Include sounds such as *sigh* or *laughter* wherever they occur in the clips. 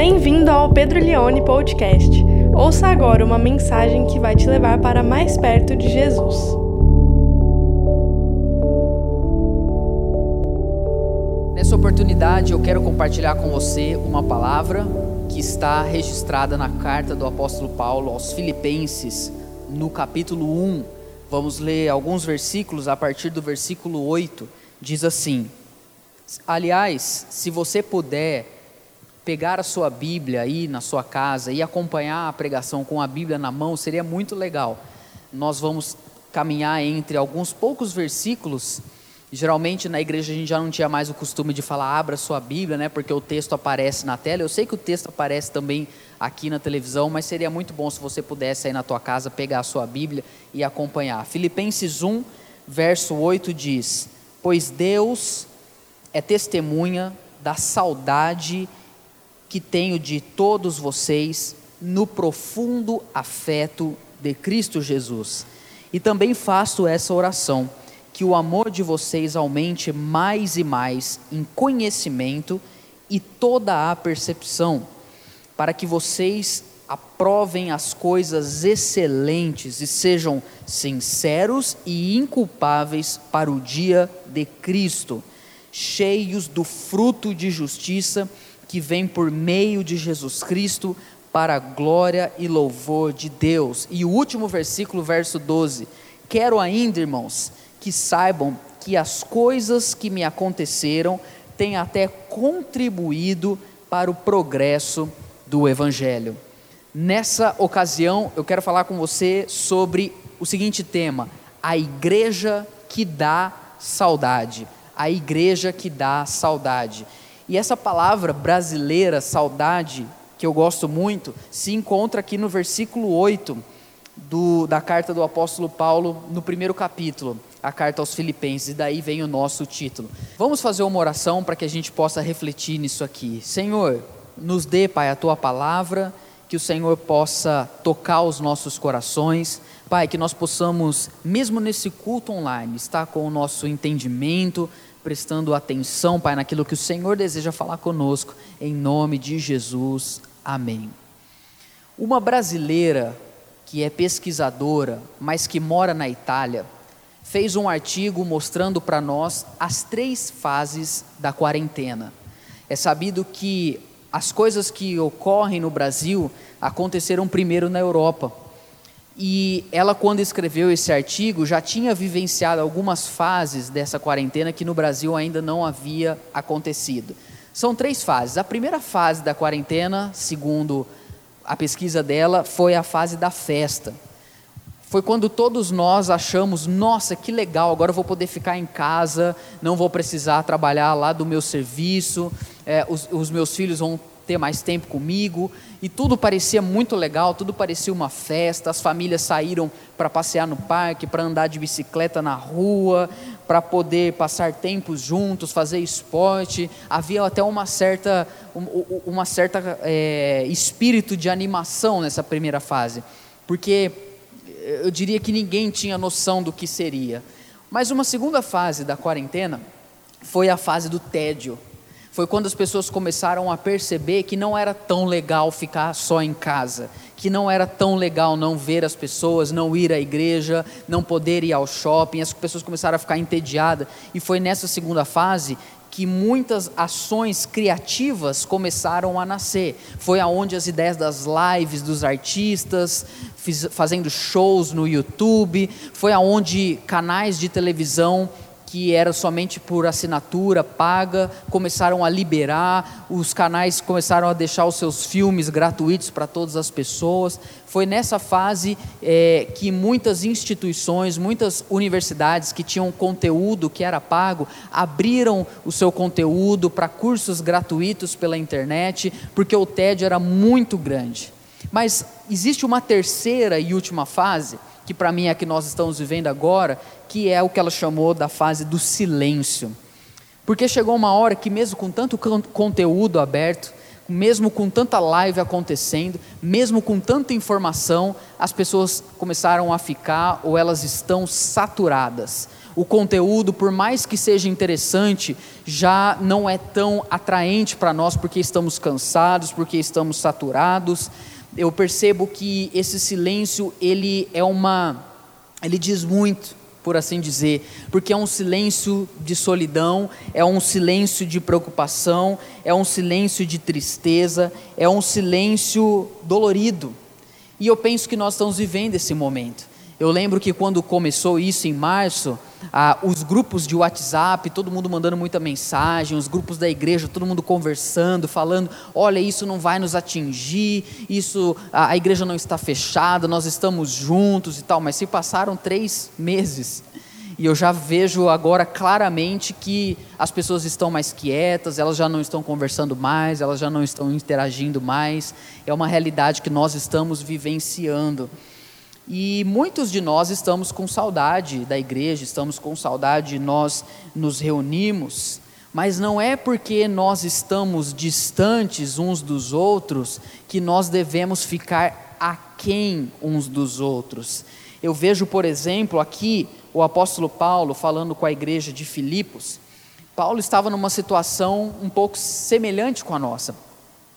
Bem-vindo ao Pedro Leone Podcast. Ouça agora uma mensagem que vai te levar para mais perto de Jesus. Nessa oportunidade, eu quero compartilhar com você uma palavra que está registrada na carta do apóstolo Paulo aos Filipenses, no capítulo 1. Vamos ler alguns versículos a partir do versículo 8. Diz assim: Aliás, se você puder pegar a sua Bíblia aí na sua casa e acompanhar a pregação com a Bíblia na mão seria muito legal. Nós vamos caminhar entre alguns poucos versículos. Geralmente na igreja a gente já não tinha mais o costume de falar abra sua Bíblia, né? Porque o texto aparece na tela. Eu sei que o texto aparece também aqui na televisão, mas seria muito bom se você pudesse aí na tua casa pegar a sua Bíblia e acompanhar. Filipenses 1, verso 8 diz: Pois Deus é testemunha da saudade que tenho de todos vocês no profundo afeto de Cristo Jesus. E também faço essa oração, que o amor de vocês aumente mais e mais em conhecimento e toda a percepção, para que vocês aprovem as coisas excelentes e sejam sinceros e inculpáveis para o dia de Cristo, cheios do fruto de justiça que vem por meio de Jesus Cristo para a glória e louvor de Deus. E o último versículo, verso 12: Quero ainda, irmãos, que saibam que as coisas que me aconteceram têm até contribuído para o progresso do Evangelho. Nessa ocasião, eu quero falar com você sobre o seguinte tema: a igreja que dá saudade. A igreja que dá saudade. E essa palavra brasileira, saudade, que eu gosto muito, se encontra aqui no versículo 8 do, da carta do apóstolo Paulo, no primeiro capítulo, a carta aos Filipenses, e daí vem o nosso título. Vamos fazer uma oração para que a gente possa refletir nisso aqui. Senhor, nos dê, Pai, a tua palavra, que o Senhor possa tocar os nossos corações. Pai, que nós possamos, mesmo nesse culto online, estar com o nosso entendimento, prestando atenção, Pai, naquilo que o Senhor deseja falar conosco, em nome de Jesus. Amém. Uma brasileira que é pesquisadora, mas que mora na Itália, fez um artigo mostrando para nós as três fases da quarentena. É sabido que as coisas que ocorrem no Brasil aconteceram primeiro na Europa e ela, quando escreveu esse artigo, já tinha vivenciado algumas fases dessa quarentena que no Brasil ainda não havia acontecido. São três fases. A primeira fase da quarentena, segundo a pesquisa dela, foi a fase da festa. Foi quando todos nós achamos, nossa, que legal, agora eu vou poder ficar em casa, não vou precisar trabalhar lá do meu serviço, é, os, os meus filhos vão ter mais tempo comigo, e tudo parecia muito legal, tudo parecia uma festa. As famílias saíram para passear no parque, para andar de bicicleta na rua, para poder passar tempos juntos, fazer esporte. Havia até uma certa, uma certa é, espírito de animação nessa primeira fase, porque eu diria que ninguém tinha noção do que seria. Mas uma segunda fase da quarentena foi a fase do tédio foi quando as pessoas começaram a perceber que não era tão legal ficar só em casa, que não era tão legal não ver as pessoas, não ir à igreja, não poder ir ao shopping, as pessoas começaram a ficar entediadas, e foi nessa segunda fase que muitas ações criativas começaram a nascer. Foi aonde as ideias das lives dos artistas, fiz, fazendo shows no YouTube, foi aonde canais de televisão que era somente por assinatura paga, começaram a liberar, os canais começaram a deixar os seus filmes gratuitos para todas as pessoas. Foi nessa fase é, que muitas instituições, muitas universidades que tinham conteúdo que era pago, abriram o seu conteúdo para cursos gratuitos pela internet, porque o tédio era muito grande. Mas existe uma terceira e última fase, que para mim é a que nós estamos vivendo agora, que é o que ela chamou da fase do silêncio. Porque chegou uma hora que, mesmo com tanto conteúdo aberto, mesmo com tanta live acontecendo, mesmo com tanta informação, as pessoas começaram a ficar ou elas estão saturadas. O conteúdo, por mais que seja interessante, já não é tão atraente para nós porque estamos cansados, porque estamos saturados. Eu percebo que esse silêncio, ele é uma ele diz muito por assim dizer, porque é um silêncio de solidão, é um silêncio de preocupação, é um silêncio de tristeza, é um silêncio dolorido. E eu penso que nós estamos vivendo esse momento. Eu lembro que quando começou isso em março, ah, os grupos de WhatsApp, todo mundo mandando muita mensagem, os grupos da igreja, todo mundo conversando, falando: olha, isso não vai nos atingir, isso a, a igreja não está fechada, nós estamos juntos e tal. Mas se passaram três meses e eu já vejo agora claramente que as pessoas estão mais quietas, elas já não estão conversando mais, elas já não estão interagindo mais. É uma realidade que nós estamos vivenciando. E muitos de nós estamos com saudade da igreja, estamos com saudade, nós nos reunimos, mas não é porque nós estamos distantes uns dos outros que nós devemos ficar aquém uns dos outros. Eu vejo, por exemplo, aqui o apóstolo Paulo falando com a igreja de Filipos. Paulo estava numa situação um pouco semelhante com a nossa.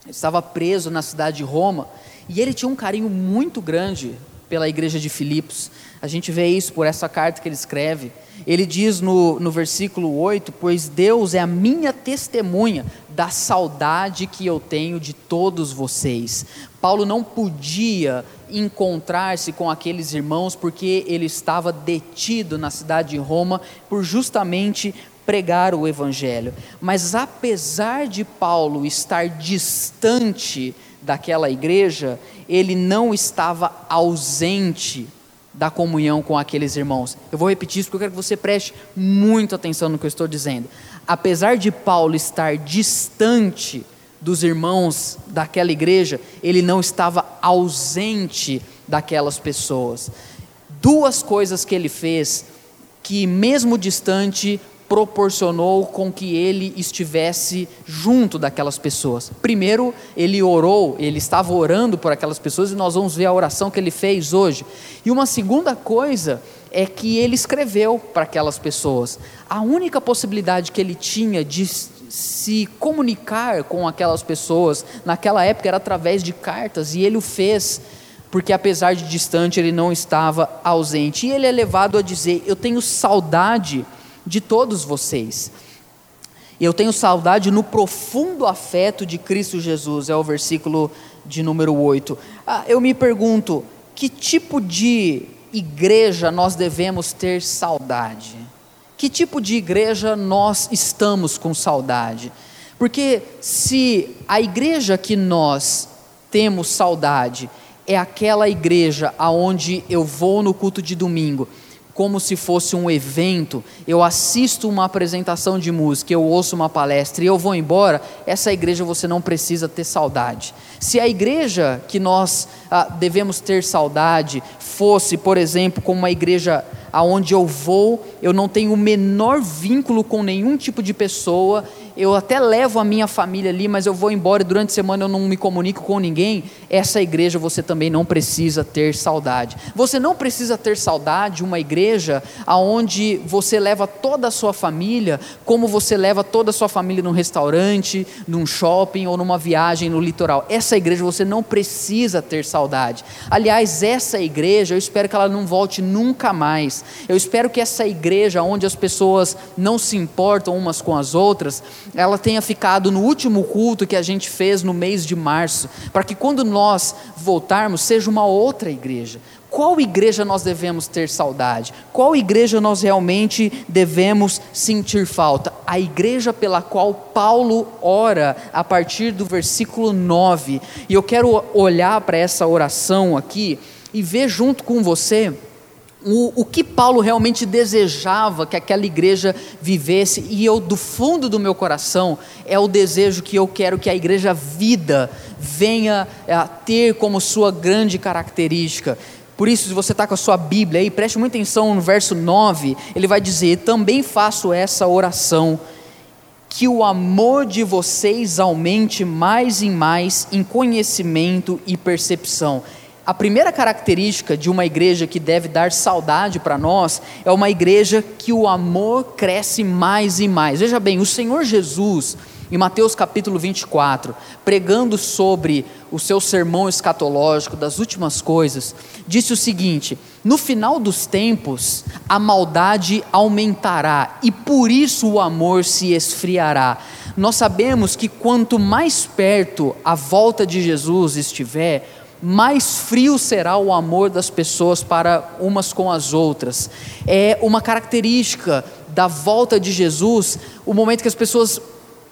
Ele estava preso na cidade de Roma e ele tinha um carinho muito grande pela igreja de Filipos. A gente vê isso por essa carta que ele escreve. Ele diz no, no versículo 8: Pois Deus é a minha testemunha da saudade que eu tenho de todos vocês. Paulo não podia encontrar-se com aqueles irmãos porque ele estava detido na cidade de Roma por justamente pregar o evangelho. Mas apesar de Paulo estar distante daquela igreja, ele não estava ausente da comunhão com aqueles irmãos. Eu vou repetir isso porque eu quero que você preste muita atenção no que eu estou dizendo. Apesar de Paulo estar distante dos irmãos daquela igreja, ele não estava ausente daquelas pessoas. Duas coisas que ele fez que, mesmo distante, proporcionou com que ele estivesse junto daquelas pessoas. Primeiro, ele orou, ele estava orando por aquelas pessoas e nós vamos ver a oração que ele fez hoje. E uma segunda coisa é que ele escreveu para aquelas pessoas. A única possibilidade que ele tinha de se comunicar com aquelas pessoas naquela época era através de cartas e ele o fez porque apesar de distante ele não estava ausente. E ele é levado a dizer: Eu tenho saudade de todos vocês. Eu tenho saudade no profundo afeto de Cristo Jesus, é o versículo de número 8. Ah, eu me pergunto, que tipo de igreja nós devemos ter saudade? Que tipo de igreja nós estamos com saudade? Porque se a igreja que nós temos saudade é aquela igreja aonde eu vou no culto de domingo como se fosse um evento, eu assisto uma apresentação de música, eu ouço uma palestra e eu vou embora, essa igreja você não precisa ter saudade. Se a igreja que nós ah, devemos ter saudade fosse, por exemplo, como uma igreja aonde eu vou, eu não tenho o menor vínculo com nenhum tipo de pessoa, eu até levo a minha família ali, mas eu vou embora e durante a semana eu não me comunico com ninguém, essa igreja você também não precisa ter saudade. Você não precisa ter saudade uma igreja aonde você leva toda a sua família, como você leva toda a sua família num restaurante, num shopping ou numa viagem no litoral. Essa igreja você não precisa ter saudade. Aliás, essa igreja, eu espero que ela não volte nunca mais. Eu espero que essa igreja onde as pessoas não se importam umas com as outras, ela tenha ficado no último culto que a gente fez no mês de março, para que quando nós voltarmos seja uma outra igreja. Qual igreja nós devemos ter saudade? Qual igreja nós realmente devemos sentir falta? A igreja pela qual Paulo ora a partir do versículo 9. E eu quero olhar para essa oração aqui e ver junto com você o, o que Paulo realmente desejava que aquela igreja vivesse, e eu, do fundo do meu coração, é o desejo que eu quero que a igreja vida venha a ter como sua grande característica. Por isso, se você está com a sua Bíblia aí, preste muita atenção no verso 9, ele vai dizer: Também faço essa oração, que o amor de vocês aumente mais e mais em conhecimento e percepção a primeira característica de uma igreja que deve dar saudade para nós é uma igreja que o amor cresce mais e mais. Veja bem, o Senhor Jesus, em Mateus capítulo 24, pregando sobre o seu sermão escatológico das últimas coisas, disse o seguinte: No final dos tempos, a maldade aumentará e por isso o amor se esfriará. Nós sabemos que quanto mais perto a volta de Jesus estiver, mais frio será o amor das pessoas para umas com as outras. É uma característica da volta de Jesus, o momento que as pessoas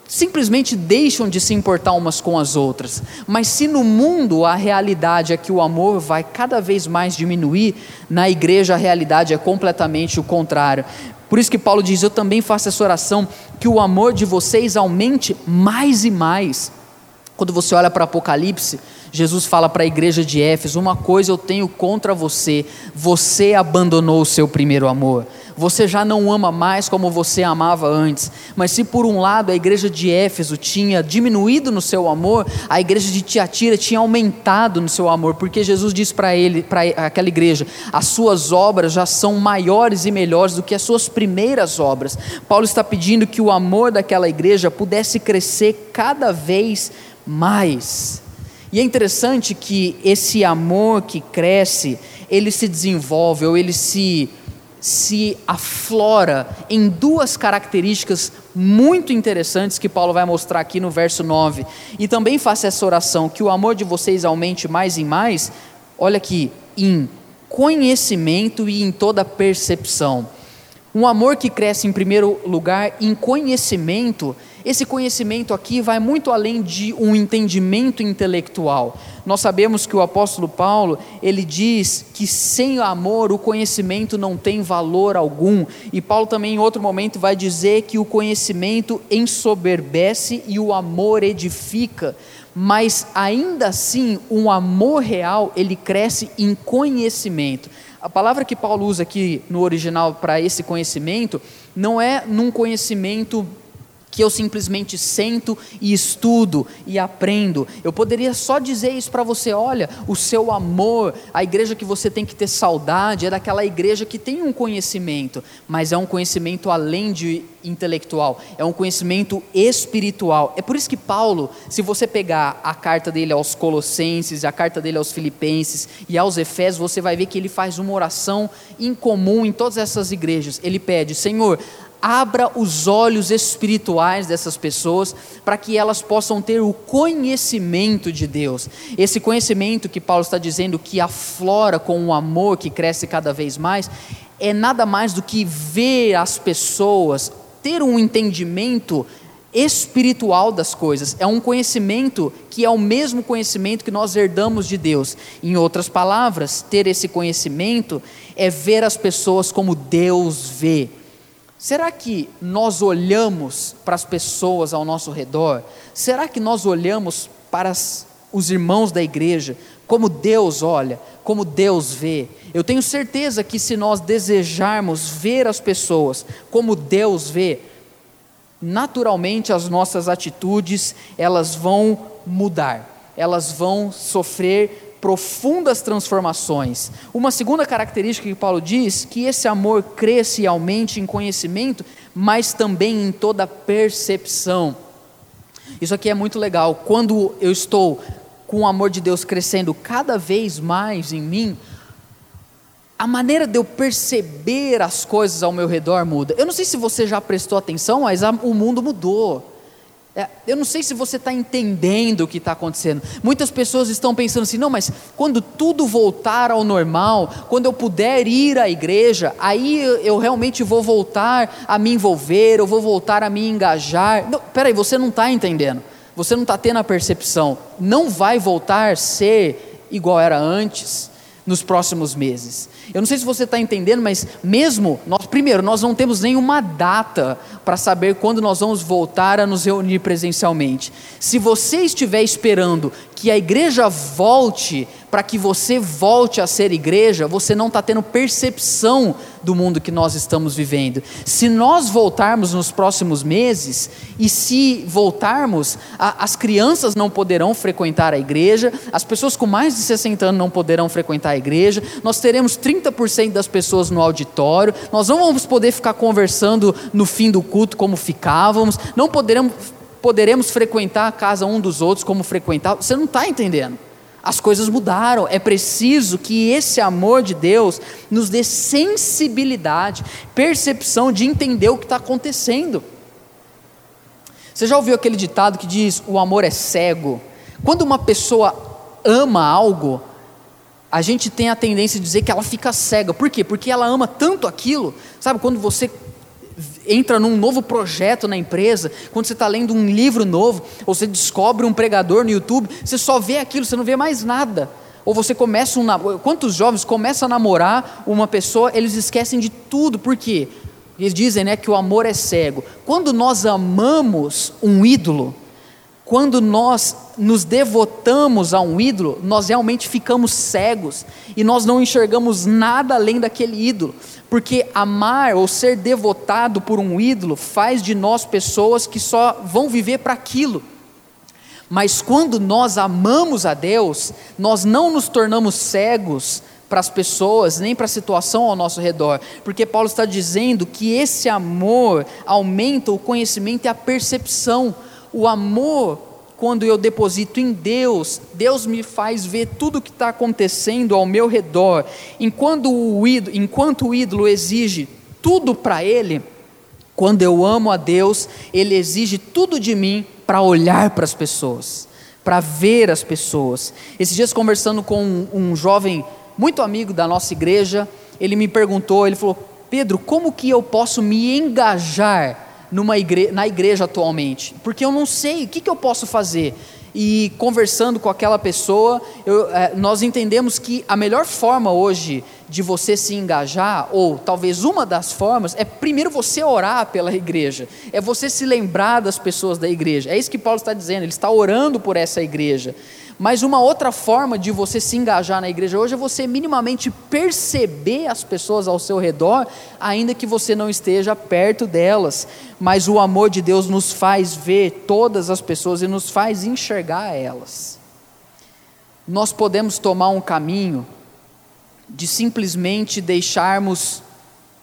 simplesmente deixam de se importar umas com as outras. Mas se no mundo a realidade é que o amor vai cada vez mais diminuir, na igreja a realidade é completamente o contrário. Por isso que Paulo diz: Eu também faço essa oração, que o amor de vocês aumente mais e mais. Quando você olha para Apocalipse, Jesus fala para a igreja de Éfeso: Uma coisa eu tenho contra você, você abandonou o seu primeiro amor. Você já não ama mais como você amava antes. Mas se por um lado a igreja de Éfeso tinha diminuído no seu amor, a igreja de Tiatira tinha aumentado no seu amor, porque Jesus disse para ele, para aquela igreja: as suas obras já são maiores e melhores do que as suas primeiras obras. Paulo está pedindo que o amor daquela igreja pudesse crescer cada vez mais. E é interessante que esse amor que cresce, ele se desenvolve ou ele se se aflora em duas características muito interessantes que Paulo vai mostrar aqui no verso 9. E também faça essa oração que o amor de vocês aumente mais e mais. Olha aqui, em conhecimento e em toda percepção. Um amor que cresce em primeiro lugar em conhecimento esse conhecimento aqui vai muito além de um entendimento intelectual. Nós sabemos que o apóstolo Paulo, ele diz que sem amor o conhecimento não tem valor algum. E Paulo também em outro momento vai dizer que o conhecimento ensoberbece e o amor edifica. Mas ainda assim, um amor real, ele cresce em conhecimento. A palavra que Paulo usa aqui no original para esse conhecimento não é num conhecimento que eu simplesmente sento e estudo e aprendo. Eu poderia só dizer isso para você: olha, o seu amor, a igreja que você tem que ter saudade é daquela igreja que tem um conhecimento, mas é um conhecimento além de intelectual, é um conhecimento espiritual. É por isso que Paulo, se você pegar a carta dele aos Colossenses, a carta dele aos Filipenses e aos Efésios, você vai ver que ele faz uma oração incomum em todas essas igrejas. Ele pede: Senhor, abra os olhos espirituais dessas pessoas para que elas possam ter o conhecimento de Deus. Esse conhecimento que Paulo está dizendo que aflora com o amor que cresce cada vez mais, é nada mais do que ver as pessoas ter um entendimento espiritual das coisas, é um conhecimento que é o mesmo conhecimento que nós herdamos de Deus. Em outras palavras, ter esse conhecimento é ver as pessoas como Deus vê Será que nós olhamos para as pessoas ao nosso redor? Será que nós olhamos para as, os irmãos da igreja como Deus olha, como Deus vê? Eu tenho certeza que se nós desejarmos ver as pessoas como Deus vê, naturalmente as nossas atitudes elas vão mudar, elas vão sofrer profundas transformações. Uma segunda característica que Paulo diz que esse amor cresce e aumente em conhecimento, mas também em toda percepção. Isso aqui é muito legal. Quando eu estou com o amor de Deus crescendo cada vez mais em mim, a maneira de eu perceber as coisas ao meu redor muda. Eu não sei se você já prestou atenção, mas o mundo mudou. É, eu não sei se você está entendendo o que está acontecendo. Muitas pessoas estão pensando assim: não, mas quando tudo voltar ao normal, quando eu puder ir à igreja, aí eu realmente vou voltar a me envolver, eu vou voltar a me engajar. Não, peraí, você não está entendendo. Você não está tendo a percepção. Não vai voltar a ser igual era antes nos próximos meses. Eu não sei se você está entendendo, mas mesmo, nós, primeiro, nós não temos nenhuma data para saber quando nós vamos voltar a nos reunir presencialmente. Se você estiver esperando que a igreja volte para que você volte a ser igreja, você não está tendo percepção do mundo que nós estamos vivendo. Se nós voltarmos nos próximos meses, e se voltarmos, a, as crianças não poderão frequentar a igreja, as pessoas com mais de 60 anos não poderão frequentar a igreja, nós teremos 30% das pessoas no auditório, nós não vamos poder ficar conversando no fim do culto como ficávamos, não poderemos, poderemos frequentar a casa um dos outros como frequentávamos. Você não está entendendo. As coisas mudaram, é preciso que esse amor de Deus nos dê sensibilidade, percepção de entender o que está acontecendo. Você já ouviu aquele ditado que diz: o amor é cego? Quando uma pessoa ama algo, a gente tem a tendência de dizer que ela fica cega. Por quê? Porque ela ama tanto aquilo. Sabe quando você entra num novo projeto na empresa, quando você está lendo um livro novo, ou você descobre um pregador no YouTube, você só vê aquilo, você não vê mais nada. Ou você começa um quantos jovens começam a namorar uma pessoa, eles esquecem de tudo, por quê? Eles dizem né, que o amor é cego. Quando nós amamos um ídolo, quando nós nos devotamos a um ídolo, nós realmente ficamos cegos e nós não enxergamos nada além daquele ídolo, porque amar ou ser devotado por um ídolo faz de nós pessoas que só vão viver para aquilo. Mas quando nós amamos a Deus, nós não nos tornamos cegos para as pessoas, nem para a situação ao nosso redor, porque Paulo está dizendo que esse amor aumenta o conhecimento e a percepção o amor, quando eu deposito em Deus, Deus me faz ver tudo o que está acontecendo ao meu redor. Enquanto o ídolo, enquanto o ídolo exige tudo para ele, quando eu amo a Deus, Ele exige tudo de mim para olhar para as pessoas, para ver as pessoas. Esses dias, conversando com um, um jovem muito amigo da nossa igreja, ele me perguntou: ele falou, Pedro, como que eu posso me engajar numa igre na igreja atualmente, porque eu não sei o que, que eu posso fazer. E conversando com aquela pessoa, eu, é, nós entendemos que a melhor forma hoje de você se engajar, ou talvez uma das formas, é primeiro você orar pela igreja, é você se lembrar das pessoas da igreja. É isso que Paulo está dizendo, ele está orando por essa igreja. Mas uma outra forma de você se engajar na igreja hoje é você minimamente perceber as pessoas ao seu redor, ainda que você não esteja perto delas. Mas o amor de Deus nos faz ver todas as pessoas e nos faz enxergar elas. Nós podemos tomar um caminho de simplesmente deixarmos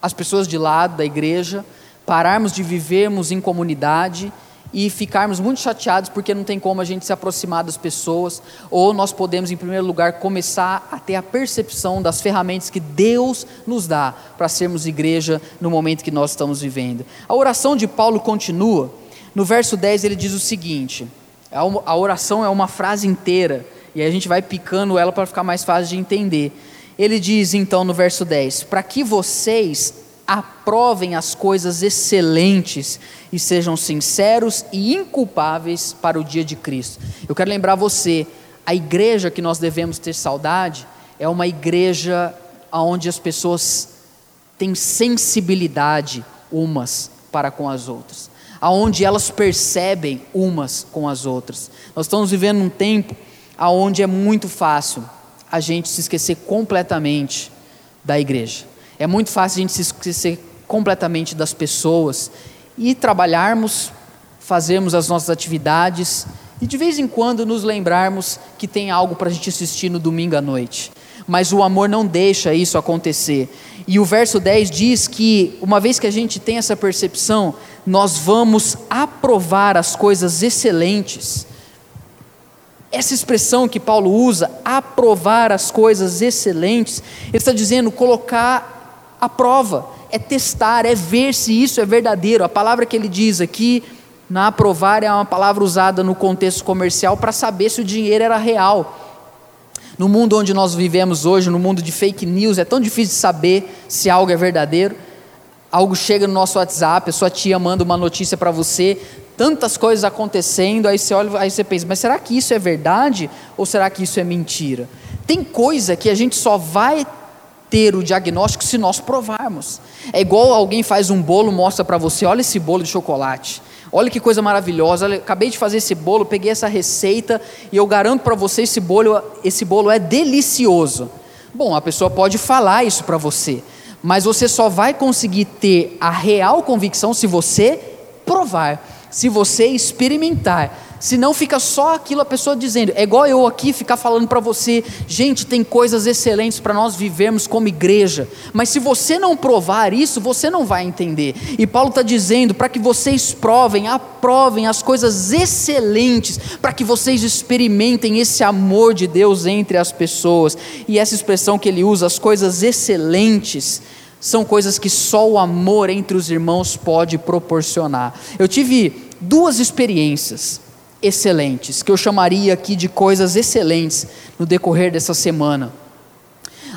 as pessoas de lado da igreja, pararmos de vivermos em comunidade e ficarmos muito chateados porque não tem como a gente se aproximar das pessoas, ou nós podemos, em primeiro lugar, começar a ter a percepção das ferramentas que Deus nos dá para sermos igreja no momento que nós estamos vivendo. A oração de Paulo continua, no verso 10 ele diz o seguinte: a oração é uma frase inteira, e a gente vai picando ela para ficar mais fácil de entender. Ele diz então no verso 10: Para que vocês aprovem as coisas excelentes e sejam sinceros e inculpáveis para o dia de Cristo. Eu quero lembrar você, a igreja que nós devemos ter saudade é uma igreja onde as pessoas têm sensibilidade umas para com as outras, aonde elas percebem umas com as outras. Nós estamos vivendo um tempo aonde é muito fácil a gente se esquecer completamente da igreja. É muito fácil a gente se esquecer completamente das pessoas e trabalharmos, fazermos as nossas atividades e de vez em quando nos lembrarmos que tem algo para a gente assistir no domingo à noite. Mas o amor não deixa isso acontecer. E o verso 10 diz que, uma vez que a gente tem essa percepção, nós vamos aprovar as coisas excelentes. Essa expressão que Paulo usa, aprovar as coisas excelentes, ele está dizendo colocar a prova, é testar, é ver se isso é verdadeiro. A palavra que ele diz aqui, na aprovar, é uma palavra usada no contexto comercial para saber se o dinheiro era real. No mundo onde nós vivemos hoje, no mundo de fake news, é tão difícil de saber se algo é verdadeiro. Algo chega no nosso WhatsApp, a sua tia manda uma notícia para você, tantas coisas acontecendo, aí você olha, aí você pensa, mas será que isso é verdade ou será que isso é mentira? Tem coisa que a gente só vai ter o diagnóstico se nós provarmos. É igual alguém faz um bolo, mostra para você, olha esse bolo de chocolate. Olha que coisa maravilhosa. Olha, acabei de fazer esse bolo, peguei essa receita e eu garanto para você esse bolo, esse bolo é delicioso. Bom, a pessoa pode falar isso para você, mas você só vai conseguir ter a real convicção se você provar, se você experimentar. Senão fica só aquilo a pessoa dizendo. É igual eu aqui ficar falando para você, gente, tem coisas excelentes para nós vivermos como igreja. Mas se você não provar isso, você não vai entender. E Paulo está dizendo para que vocês provem, aprovem as coisas excelentes, para que vocês experimentem esse amor de Deus entre as pessoas. E essa expressão que ele usa, as coisas excelentes, são coisas que só o amor entre os irmãos pode proporcionar. Eu tive duas experiências excelentes, que eu chamaria aqui de coisas excelentes no decorrer dessa semana.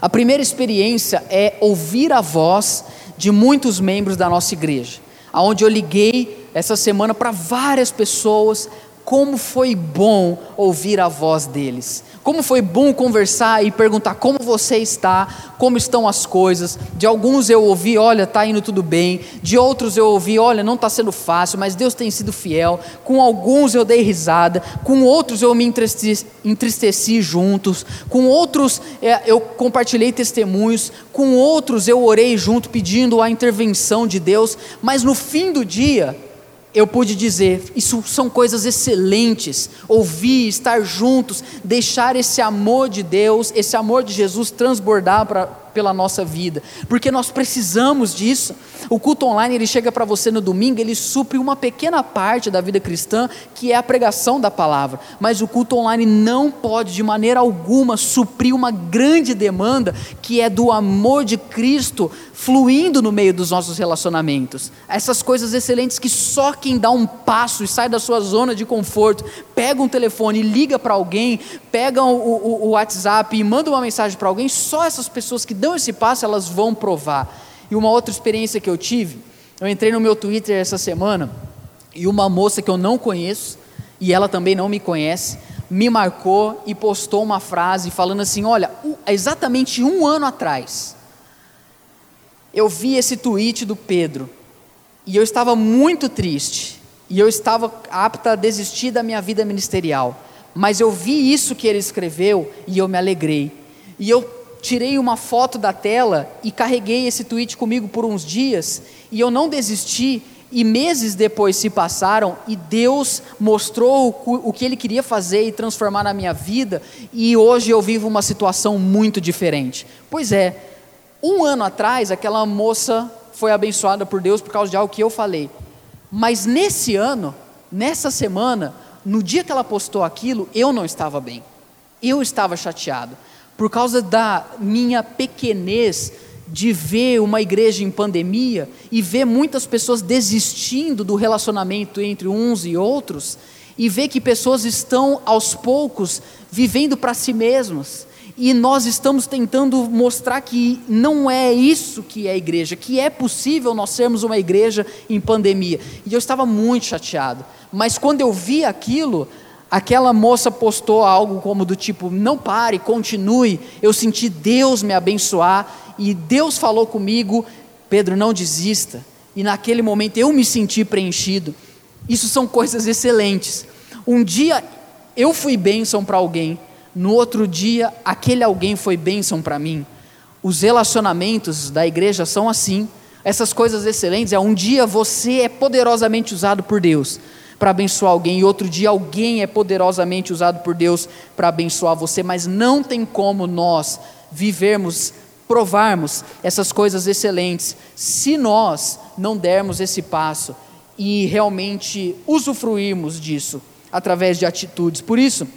A primeira experiência é ouvir a voz de muitos membros da nossa igreja, aonde eu liguei essa semana para várias pessoas como foi bom ouvir a voz deles. Como foi bom conversar e perguntar como você está, como estão as coisas. De alguns eu ouvi, olha, está indo tudo bem. De outros eu ouvi, olha, não está sendo fácil, mas Deus tem sido fiel. Com alguns eu dei risada, com outros eu me entristeci, entristeci juntos, com outros é, eu compartilhei testemunhos, com outros eu orei junto pedindo a intervenção de Deus. Mas no fim do dia, eu pude dizer: isso são coisas excelentes. Ouvir, estar juntos, deixar esse amor de Deus, esse amor de Jesus transbordar pra, pela nossa vida, porque nós precisamos disso. O culto online ele chega para você no domingo, ele supre uma pequena parte da vida cristã, que é a pregação da palavra, mas o culto online não pode de maneira alguma suprir uma grande demanda que é do amor de Cristo fluindo no meio dos nossos relacionamentos. Essas coisas excelentes que só quem dá um passo e sai da sua zona de conforto, pega um telefone e liga para alguém, pega o, o, o WhatsApp e manda uma mensagem para alguém, só essas pessoas que dão esse passo, elas vão provar. E uma outra experiência que eu tive, eu entrei no meu Twitter essa semana e uma moça que eu não conheço, e ela também não me conhece, me marcou e postou uma frase falando assim: Olha, exatamente um ano atrás, eu vi esse tweet do Pedro e eu estava muito triste e eu estava apta a desistir da minha vida ministerial, mas eu vi isso que ele escreveu e eu me alegrei. E eu tirei uma foto da tela e carreguei esse tweet comigo por uns dias, e eu não desisti, e meses depois se passaram, e Deus mostrou o que Ele queria fazer e transformar na minha vida, e hoje eu vivo uma situação muito diferente. Pois é, um ano atrás, aquela moça foi abençoada por Deus por causa de algo que eu falei, mas nesse ano, nessa semana, no dia que ela postou aquilo, eu não estava bem, eu estava chateado. Por causa da minha pequenez de ver uma igreja em pandemia e ver muitas pessoas desistindo do relacionamento entre uns e outros, e ver que pessoas estão aos poucos vivendo para si mesmas. E nós estamos tentando mostrar que não é isso que é igreja, que é possível nós sermos uma igreja em pandemia. E eu estava muito chateado. Mas quando eu vi aquilo, aquela moça postou algo como do tipo: não pare, continue. Eu senti Deus me abençoar e Deus falou comigo: Pedro, não desista. E naquele momento eu me senti preenchido. Isso são coisas excelentes. Um dia eu fui bênção para alguém, no outro dia aquele alguém foi bênção para mim. Os relacionamentos da igreja são assim. Essas coisas excelentes é um dia você é poderosamente usado por Deus para abençoar alguém, e outro dia alguém é poderosamente usado por Deus para abençoar você, mas não tem como nós vivermos, provarmos essas coisas excelentes se nós não dermos esse passo e realmente usufruirmos disso através de atitudes. Por isso,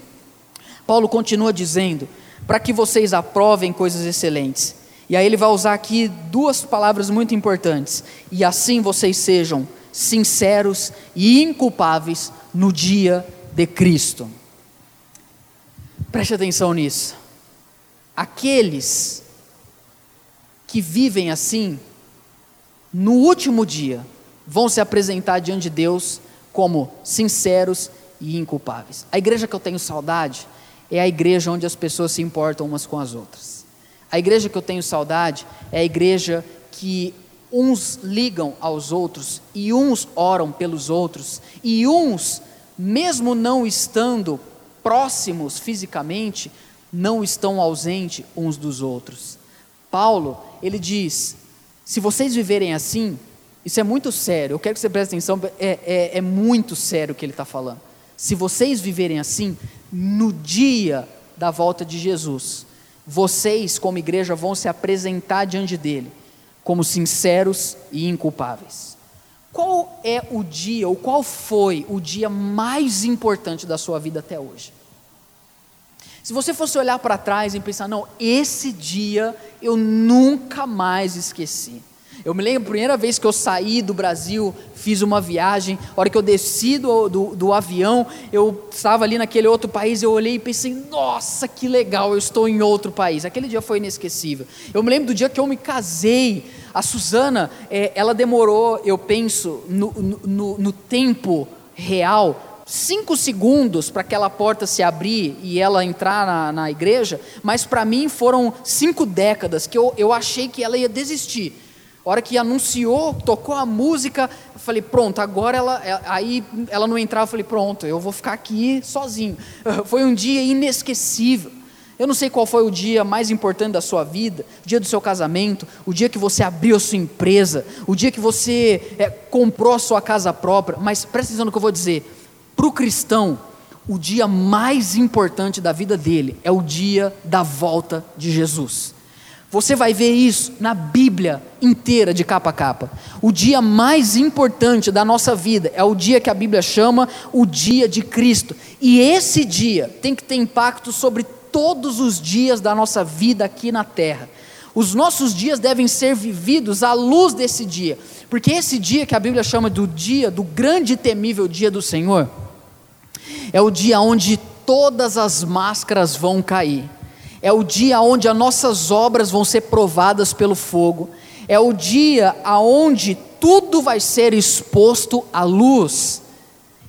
Paulo continua dizendo: para que vocês aprovem coisas excelentes. E aí ele vai usar aqui duas palavras muito importantes. E assim vocês sejam sinceros e inculpáveis no dia de Cristo. Preste atenção nisso. Aqueles que vivem assim, no último dia, vão se apresentar diante de Deus como sinceros e inculpáveis. A igreja que eu tenho saudade é a igreja onde as pessoas se importam umas com as outras. A igreja que eu tenho saudade é a igreja que uns ligam aos outros e uns oram pelos outros e uns, mesmo não estando próximos fisicamente, não estão ausentes uns dos outros. Paulo, ele diz: se vocês viverem assim, isso é muito sério, eu quero que você preste atenção, é, é, é muito sério o que ele está falando. Se vocês viverem assim, no dia da volta de Jesus, vocês, como igreja, vão se apresentar diante dele como sinceros e inculpáveis. Qual é o dia, ou qual foi o dia mais importante da sua vida até hoje? Se você fosse olhar para trás e pensar, não, esse dia eu nunca mais esqueci. Eu me lembro a primeira vez que eu saí do Brasil, fiz uma viagem, a hora que eu desci do, do, do, avião, eu estava ali naquele outro país, eu olhei e pensei, nossa, que legal, eu estou em outro país. Aquele dia foi inesquecível. Eu me lembro do dia que eu me casei. A Suzana, é, ela demorou, eu penso, no, no, no tempo real, cinco segundos para aquela porta se abrir e ela entrar na, na igreja, mas para mim foram cinco décadas que eu, eu achei que ela ia desistir. A hora que anunciou, tocou a música, eu falei, pronto, agora ela. É, aí ela não entrava, eu falei, pronto, eu vou ficar aqui sozinho. *laughs* Foi um dia inesquecível. Eu não sei qual foi o dia mais importante da sua vida, o dia do seu casamento, o dia que você abriu a sua empresa, o dia que você é, comprou a sua casa própria, mas presta atenção no que eu vou dizer. Para o cristão, o dia mais importante da vida dele é o dia da volta de Jesus. Você vai ver isso na Bíblia inteira, de capa a capa. O dia mais importante da nossa vida é o dia que a Bíblia chama o dia de Cristo. E esse dia tem que ter impacto sobre todos os dias da nossa vida aqui na terra. Os nossos dias devem ser vividos à luz desse dia, porque esse dia que a Bíblia chama do dia, do grande e temível dia do Senhor, é o dia onde todas as máscaras vão cair é o dia onde as nossas obras vão ser provadas pelo fogo, é o dia aonde tudo vai ser exposto à luz.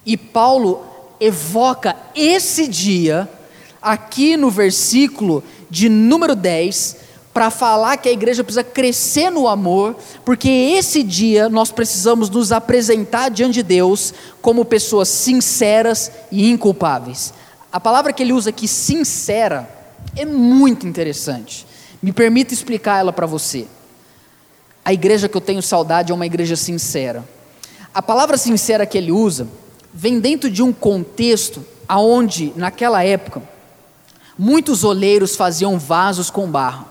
E Paulo evoca esse dia aqui no versículo de número 10 para falar que a igreja precisa crescer no amor, porque esse dia nós precisamos nos apresentar diante de Deus como pessoas sinceras e inculpáveis. A palavra que ele usa aqui, sincera, é muito interessante. Me permita explicar ela para você. A igreja que eu tenho saudade é uma igreja sincera. A palavra sincera que ele usa vem dentro de um contexto aonde naquela época muitos oleiros faziam vasos com barro.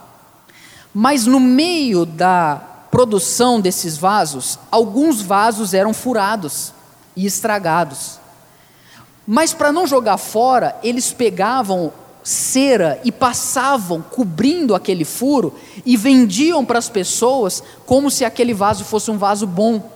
Mas no meio da produção desses vasos, alguns vasos eram furados e estragados. Mas para não jogar fora, eles pegavam cera e passavam cobrindo aquele furo e vendiam para as pessoas como se aquele vaso fosse um vaso bom.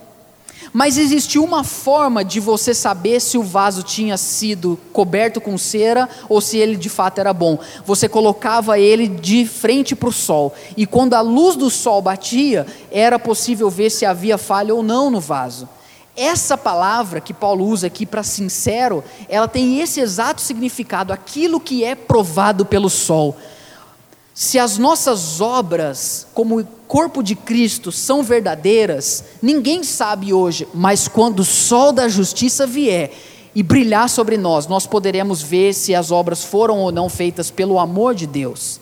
Mas existia uma forma de você saber se o vaso tinha sido coberto com cera ou se ele de fato era bom. Você colocava ele de frente para o sol, e quando a luz do sol batia, era possível ver se havia falha ou não no vaso. Essa palavra que Paulo usa aqui para sincero, ela tem esse exato significado, aquilo que é provado pelo sol. Se as nossas obras, como corpo de Cristo, são verdadeiras, ninguém sabe hoje, mas quando o sol da justiça vier e brilhar sobre nós, nós poderemos ver se as obras foram ou não feitas pelo amor de Deus.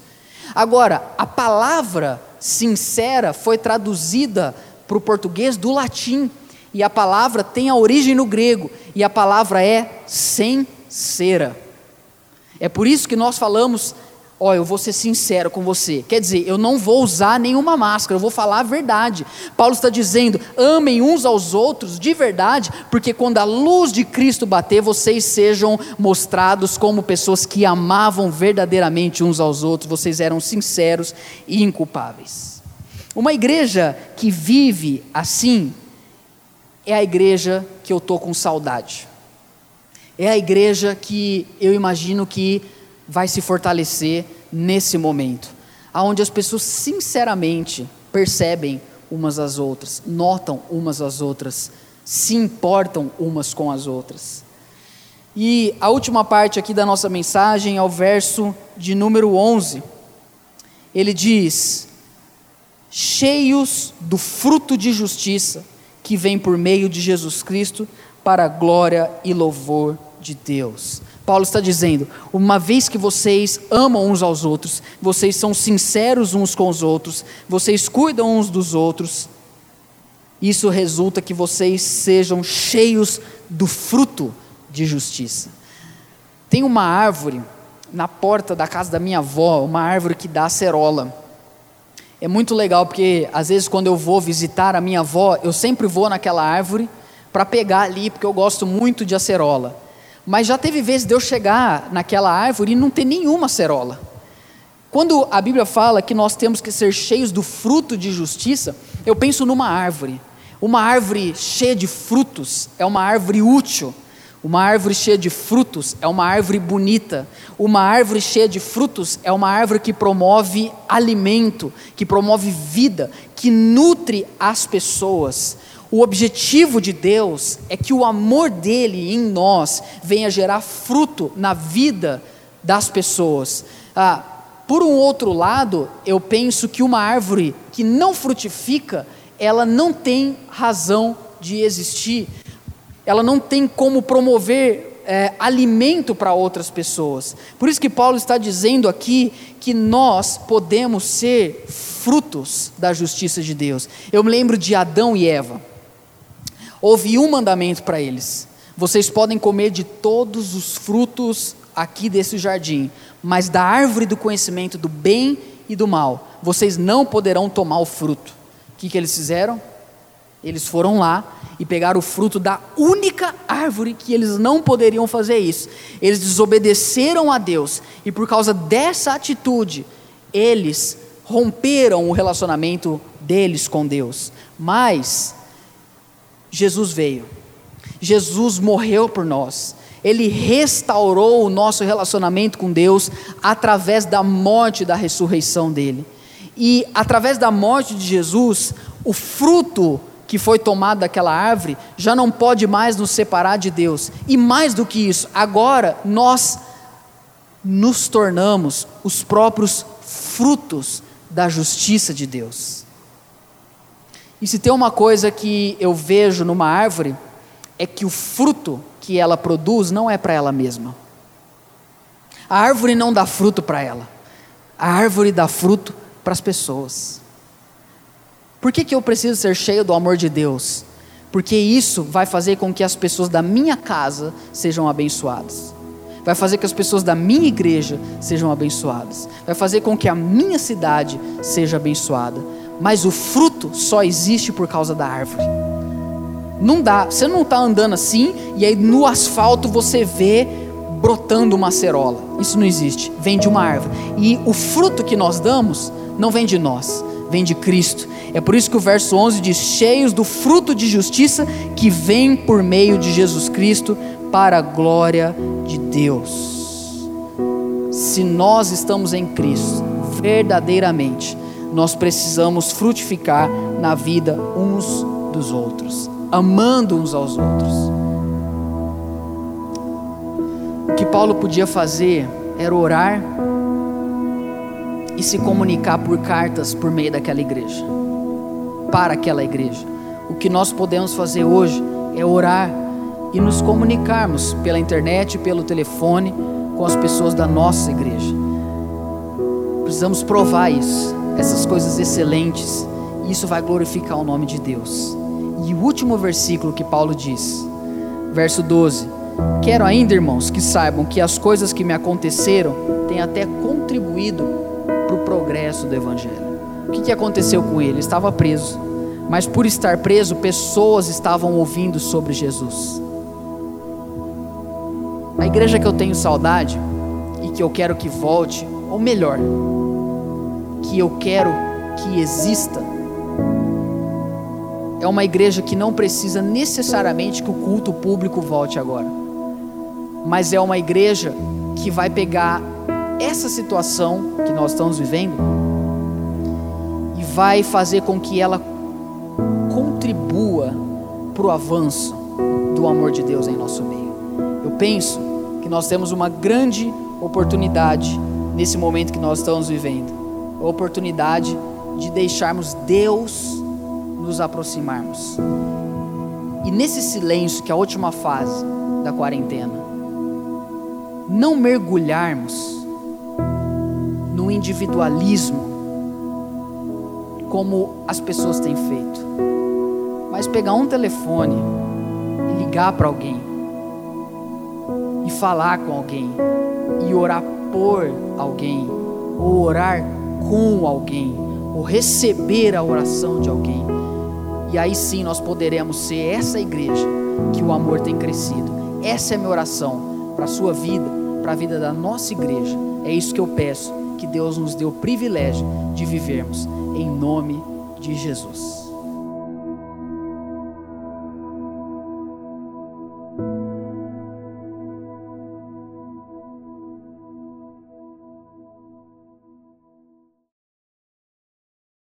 Agora, a palavra sincera foi traduzida para o português do latim e a palavra tem a origem no grego, e a palavra é sincera. É por isso que nós falamos, ó, eu vou ser sincero com você. Quer dizer, eu não vou usar nenhuma máscara, eu vou falar a verdade. Paulo está dizendo: amem uns aos outros de verdade, porque quando a luz de Cristo bater, vocês sejam mostrados como pessoas que amavam verdadeiramente uns aos outros, vocês eram sinceros e inculpáveis. Uma igreja que vive assim, é a igreja que eu estou com saudade. É a igreja que eu imagino que vai se fortalecer nesse momento, aonde as pessoas sinceramente percebem umas às outras, notam umas às outras, se importam umas com as outras. E a última parte aqui da nossa mensagem é o verso de número 11. Ele diz: cheios do fruto de justiça que vem por meio de Jesus Cristo para a glória e louvor de Deus. Paulo está dizendo: uma vez que vocês amam uns aos outros, vocês são sinceros uns com os outros, vocês cuidam uns dos outros, isso resulta que vocês sejam cheios do fruto de justiça. Tem uma árvore na porta da casa da minha avó, uma árvore que dá acerola. É muito legal porque às vezes quando eu vou visitar a minha avó, eu sempre vou naquela árvore para pegar ali, porque eu gosto muito de acerola. Mas já teve vezes de eu chegar naquela árvore e não ter nenhuma acerola. Quando a Bíblia fala que nós temos que ser cheios do fruto de justiça, eu penso numa árvore. Uma árvore cheia de frutos é uma árvore útil. Uma árvore cheia de frutos é uma árvore bonita. Uma árvore cheia de frutos é uma árvore que promove alimento, que promove vida, que nutre as pessoas. O objetivo de Deus é que o amor dele em nós venha gerar fruto na vida das pessoas. Ah, por um outro lado, eu penso que uma árvore que não frutifica, ela não tem razão de existir, ela não tem como promover é, alimento para outras pessoas. Por isso que Paulo está dizendo aqui que nós podemos ser frutos da justiça de Deus. Eu me lembro de Adão e Eva houve um mandamento para eles: vocês podem comer de todos os frutos aqui desse jardim, mas da árvore do conhecimento do bem e do mal, vocês não poderão tomar o fruto. O que, que eles fizeram? Eles foram lá e pegaram o fruto da única árvore que eles não poderiam fazer isso. Eles desobedeceram a Deus e por causa dessa atitude, eles romperam o relacionamento deles com Deus. Mas Jesus veio. Jesus morreu por nós. Ele restaurou o nosso relacionamento com Deus através da morte e da ressurreição dele. E através da morte de Jesus, o fruto que foi tomado daquela árvore já não pode mais nos separar de Deus. E mais do que isso, agora nós nos tornamos os próprios frutos da justiça de Deus. E se tem uma coisa que eu vejo numa árvore, é que o fruto que ela produz não é para ela mesma. A árvore não dá fruto para ela. A árvore dá fruto para as pessoas. Por que, que eu preciso ser cheio do amor de Deus? Porque isso vai fazer com que as pessoas da minha casa sejam abençoadas. Vai fazer com que as pessoas da minha igreja sejam abençoadas. Vai fazer com que a minha cidade seja abençoada mas o fruto só existe por causa da árvore. Não dá, você não está andando assim e aí no asfalto você vê brotando uma cerola. Isso não existe, vem de uma árvore. E o fruto que nós damos não vem de nós, vem de Cristo. É por isso que o verso 11 diz: cheios do fruto de justiça que vem por meio de Jesus Cristo para a glória de Deus. Se nós estamos em Cristo, verdadeiramente, nós precisamos frutificar na vida uns dos outros, amando uns aos outros. O que Paulo podia fazer era orar e se comunicar por cartas por meio daquela igreja, para aquela igreja. O que nós podemos fazer hoje é orar e nos comunicarmos pela internet, pelo telefone, com as pessoas da nossa igreja. Precisamos provar isso essas coisas excelentes, e isso vai glorificar o nome de Deus. E o último versículo que Paulo diz, verso 12: Quero ainda, irmãos, que saibam que as coisas que me aconteceram têm até contribuído progresso do Evangelho. O que, que aconteceu com ele? Ele estava preso, mas por estar preso, pessoas estavam ouvindo sobre Jesus. A igreja que eu tenho saudade e que eu quero que volte, ou melhor, que eu quero que exista é uma igreja que não precisa necessariamente que o culto público volte agora, mas é uma igreja que vai pegar essa situação que nós estamos vivendo e vai fazer com que ela contribua para o avanço do amor de Deus em nosso meio. Eu penso que nós temos uma grande oportunidade nesse momento que nós estamos vivendo a oportunidade de deixarmos Deus nos aproximarmos. E nesse silêncio, que é a última fase da quarentena, não mergulharmos no individualismo como as pessoas têm feito, mas pegar um telefone e ligar para alguém, e falar com alguém, e orar por alguém, ou orar com alguém, ou receber a oração de alguém. E aí sim nós poderemos ser essa igreja que o amor tem crescido. Essa é a minha oração para a sua vida, para a vida da nossa igreja. É isso que eu peço, que Deus nos dê o privilégio de vivermos em nome de Jesus.